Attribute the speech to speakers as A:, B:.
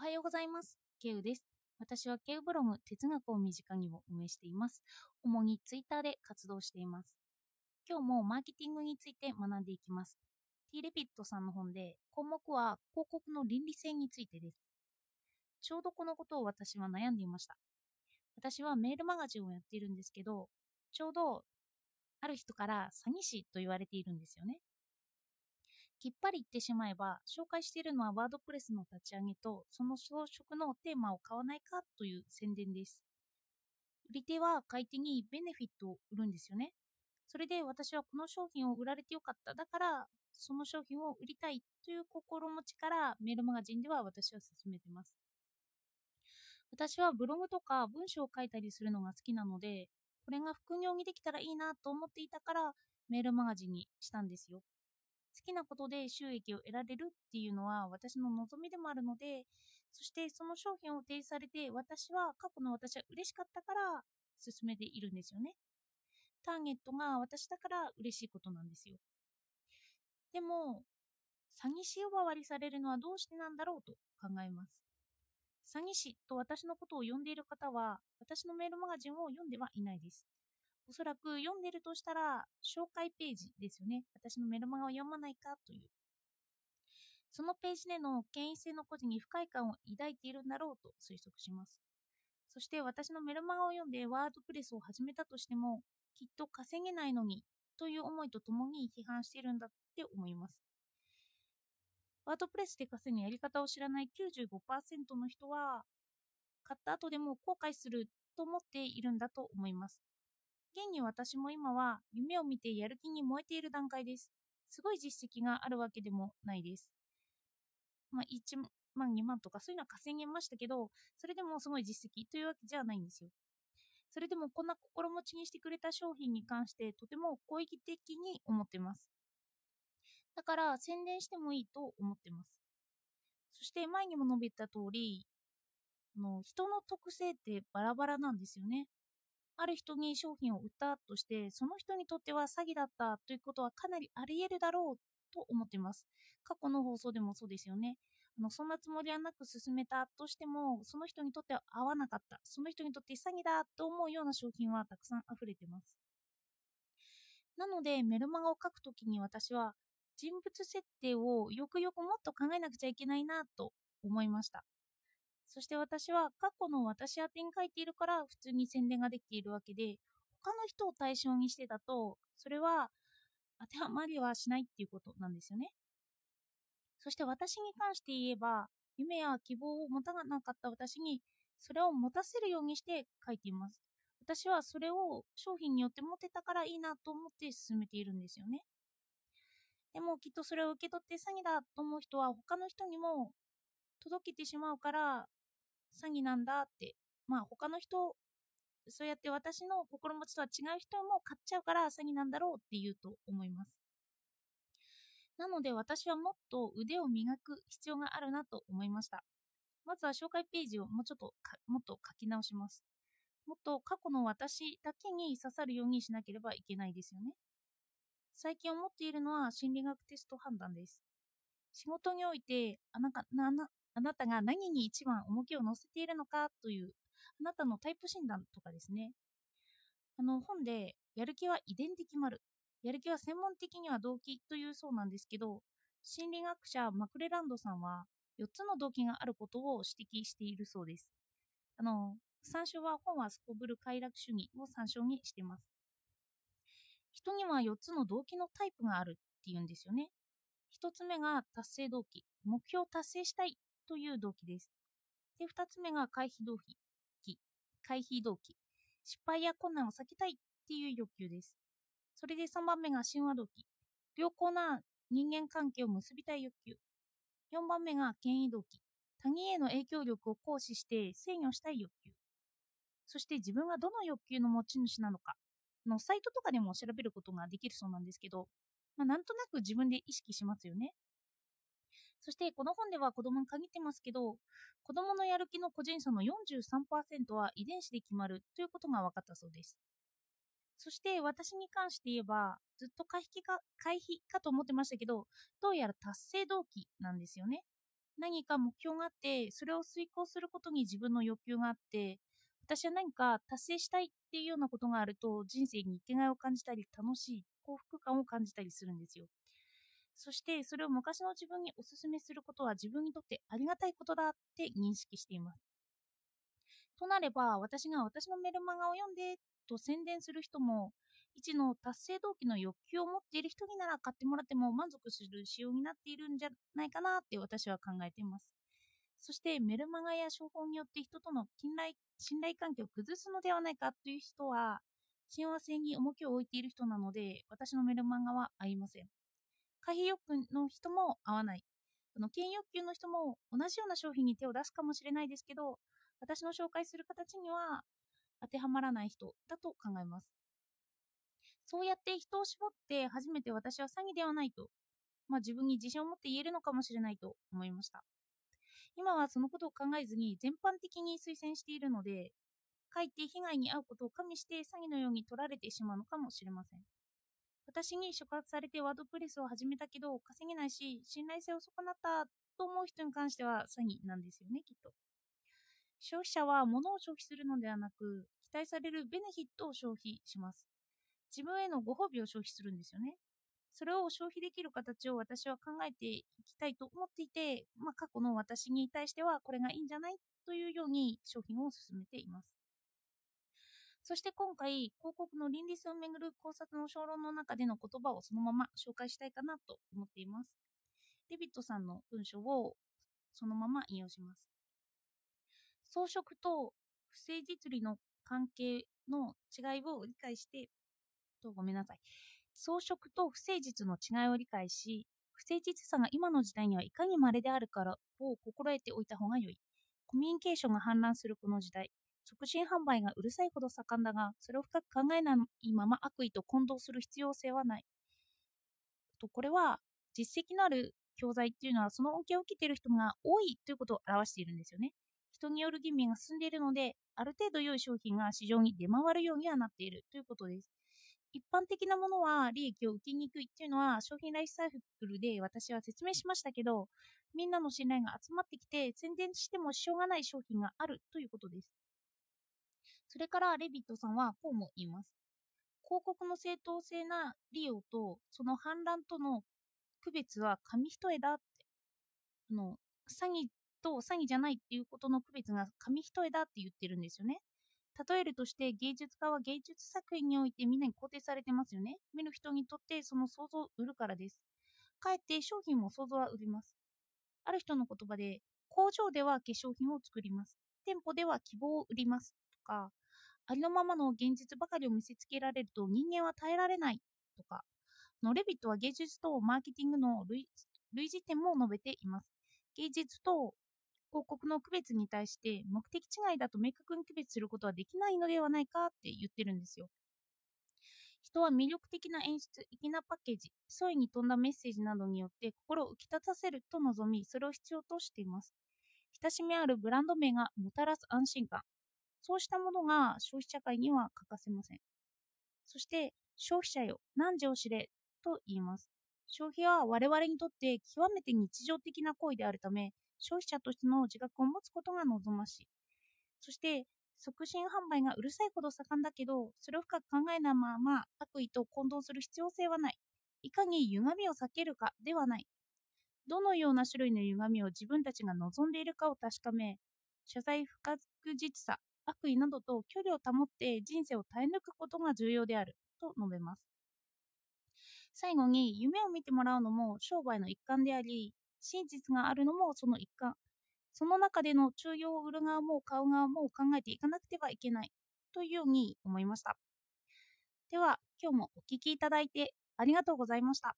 A: おはようございます。ケウです。私はケウブログ哲学を身近にを運営しています。主にツイッターで活動しています。今日もマーケティングについて学んでいきます。T レピットさんの本で項目は広告の倫理性についてです。ちょうどこのことを私は悩んでいました。私はメールマガジンをやっているんですけど、ちょうどある人から詐欺師と言われているんですよね。きっぱり言ってしまえば、紹介しているのはワードプレスの立ち上げと、その装飾のテーマを買わないかという宣伝です。売り手は買い手にベネフィットを売るんですよね。それで私はこの商品を売られてよかった。だから、その商品を売りたいという心持ちからメールマガジンでは私は進めてます。私はブログとか文章を書いたりするのが好きなので、これが副業にできたらいいなと思っていたからメールマガジンにしたんですよ。好きなことで収益を得られるっていうのは私の望みでもあるので、そしてその商品を提示されて私は過去の私は嬉しかったから進めているんですよね。ターゲットが私だから嬉しいことなんですよ。でも、詐欺師呼ばわりされるのはどうしてなんだろうと考えます。詐欺師と私のことを呼んでいる方は私のメールマガジンを読んではいないです。おそらく読んでるとしたら紹介ページですよね。私のメルマガを読まないかという。そのページでの権威性の個人に不快感を抱いているんだろうと推測します。そして私のメルマガを読んでワードプレスを始めたとしても、きっと稼げないのにという思いとともに批判しているんだって思います。ワードプレスで稼ぐやり方を知らない95%の人は、買った後でも後悔すると思っているんだと思います。現に私も今は夢を見てやる気に燃えている段階です。すごい実績があるわけでもないです。まあ、1万、2万とかそういうのは稼げましたけど、それでもすごい実績というわけじゃないんですよ。それでもこんな心持ちにしてくれた商品に関してとても好意的に思ってます。だから宣伝してもいいと思ってます。そして前にも述べた通り、の人の特性ってバラバラなんですよね。ある人に商品を売ったとして、その人にとっては詐欺だったということはかなりあり得るだろうと思っています。過去の放送でもそうですよね。あのそんなつもりはなく進めたとしても、その人にとっては合わなかった。その人にとって詐欺だと思うような商品はたくさん溢れています。なので、メルマガを書くときに私は、人物設定をよくよくもっと考えなくちゃいけないなと思いました。そして私は過去の私宛に書いているから普通に宣伝ができているわけで、他の人を対象にしてたと、それは当てはまりはしないっていうことなんですよね。そして私に関して言えば、夢や希望を持たなかった私に、それを持たせるようにして書いています。私はそれを商品によって持てたからいいなと思って進めているんですよね。でもきっとそれを受け取って詐欺だと思う人は他の人にも届けてしまうから詐欺なんだって、まあ他の人、そうやって私の心持ちとは違う人も買っちゃうから詐欺なんだろうって言うと思います。なので私はもっと腕を磨く必要があるなと思いました。まずは紹介ページをもうちょっともっと書き直します。もっと過去の私だけに刺さるようにしなければいけないですよね。最近思っているのは心理学テスト判断です。仕事においてあなたなあなたが何に一番重きを乗せているのかというあなたのタイプ診断とかですね。あの本でやる気は遺伝的丸、やる気は専門的には動機というそうなんですけど、心理学者マクレランドさんは4つの動機があることを指摘しているそうです。あの参照は本はすこぶる快楽主義を参照にしています。人には4つの動機のタイプがあるっていうんですよね。1つ目が達成動機、目標を達成したいという動機です。で、2つ目が回避動機、回避動機、失敗や困難を避けたいっていう欲求です。それで3番目が神話動機、良好な人間関係を結びたい欲求。4番目が権威動機、他人への影響力を行使して制御したい欲求。そして自分がどの欲求の持ち主なのか、のサイトとかでも調べることができるそうなんですけど、まあ、なんとなく自分で意識しますよね。そしてこの本では子供に限ってますけど、子供のやる気の個人差の43%は遺伝子で決まるということが分かったそうです。そして私に関して言えば、ずっと回避か回避かと思ってましたけど、どうやら達成動機なんですよね。何か目標があってそれを遂行することに自分の欲求があって私は何か達成したいっていうようなことがあると人生に生きがいを感じたり楽しい幸福感を感じたりするんですよそしてそれを昔の自分におすすめすることは自分にとってありがたいことだって認識していますとなれば私が私のメルマガを読んでと宣伝する人も一の達成動機の欲求を持っている人になら買ってもらっても満足する仕様になっているんじゃないかなって私は考えています。そしてメルマガや処方によって人との信頼信頼関係を崩すのではないかという人は親和性に重きを置いている人なので私のメルマガは合いません。可否欲の人も合わない。この権欲求の人も同じような商品に手を出すかもしれないですけど私の紹介する形には当てはまらない人だと考えます。そうやって人を絞って初めて私は詐欺ではないと、まあ、自分に自信を持って言えるのかもしれないと思いました。今はそのことを考えずに全般的に推薦しているので、かえって被害に遭うことを加味して詐欺のように取られてしまうのかもしれません。私に触発されてワードプレスを始めたけど稼げないし信頼性を損なったと思う人に関しては詐欺なんですよねきっと消費者は物を消費するのではなく期待されるベネフィットを消費します自分へのご褒美を消費するんですよね。それを消費できる形を私は考えていきたいと思っていて、まあ、過去の私に対してはこれがいいんじゃない？というように商品を進めています。そして今回、広告の倫理性をめぐる考察の小論の中での言葉をそのまま紹介したいかなと思っています。デビットさんの文章をそのまま引用します。装飾と不正実利の関係の違いを理解してとごめんなさい。装飾と不誠実の違いを理解し、不誠実さが今の時代にはいかに稀であるからを心得ておいた方が良い。コミュニケーションが氾濫するこの時代、促進販売がうるさいほど盛んだが、それを深く考えないまま悪意と混同する必要性はない。とこれは、実績のある教材っていうのは、その恩恵を受けている人が多いということを表しているんですよね。人による吟味が進んでいるので、ある程度良い商品が市場に出回るようにはなっているということです。一般的なものは利益を受けにくいっていうのは商品ライフサイクルで私は説明しましたけど、みんなの信頼が集まってきて宣伝してもしょうがない商品があるということです。それからレビットさんはこうも言います。広告の正当性な利用とその反乱との区別は紙一重だって。あの、詐欺と詐欺じゃないっていうことの区別が紙一重だって言ってるんですよね。例えるとして芸術家は芸術作品においてみんなに肯定されてますよね。見る人にとってその想像を売るからです。かえって商品も想像は売ります。ある人の言葉で、工場では化粧品を作ります。店舗では希望を売ります。とか、ありのままの現実ばかりを見せつけられると人間は耐えられないとか、のレビットは芸術とマーケティングの類似点も述べています。芸術と広告の区別に対して目的違いだと明確に区別することはできないのではないかって言ってるんですよ。人は魅力的な演出、粋なパッケージ、ソイに富んだメッセージなどによって心を浮き立たせると望み、それを必要としています。親しみあるブランド名がもたらす安心感。そうしたものが消費社会には欠かせません。そして、消費者よ、何時を知れと言います。消費は我々にとって極めて日常的な行為であるため、消費者としての自覚を持つことが望ましい。そして、促進販売がうるさいほど盛んだけど、それを深く考えないまま悪意と混同する必要性はない。いかに歪みを避けるかではない。どのような種類の歪みを自分たちが望んでいるかを確かめ、謝罪不確実さ、悪意などと距離を保って人生を耐え抜くことが重要であると述べます。最後に夢を見てもらうのも商売の一環であり、真実があるのもその一環。その中での中庸を売る側も買う側も考えていかなくてはいけないというように思いました。では、今日もお聴きいただいてありがとうございました。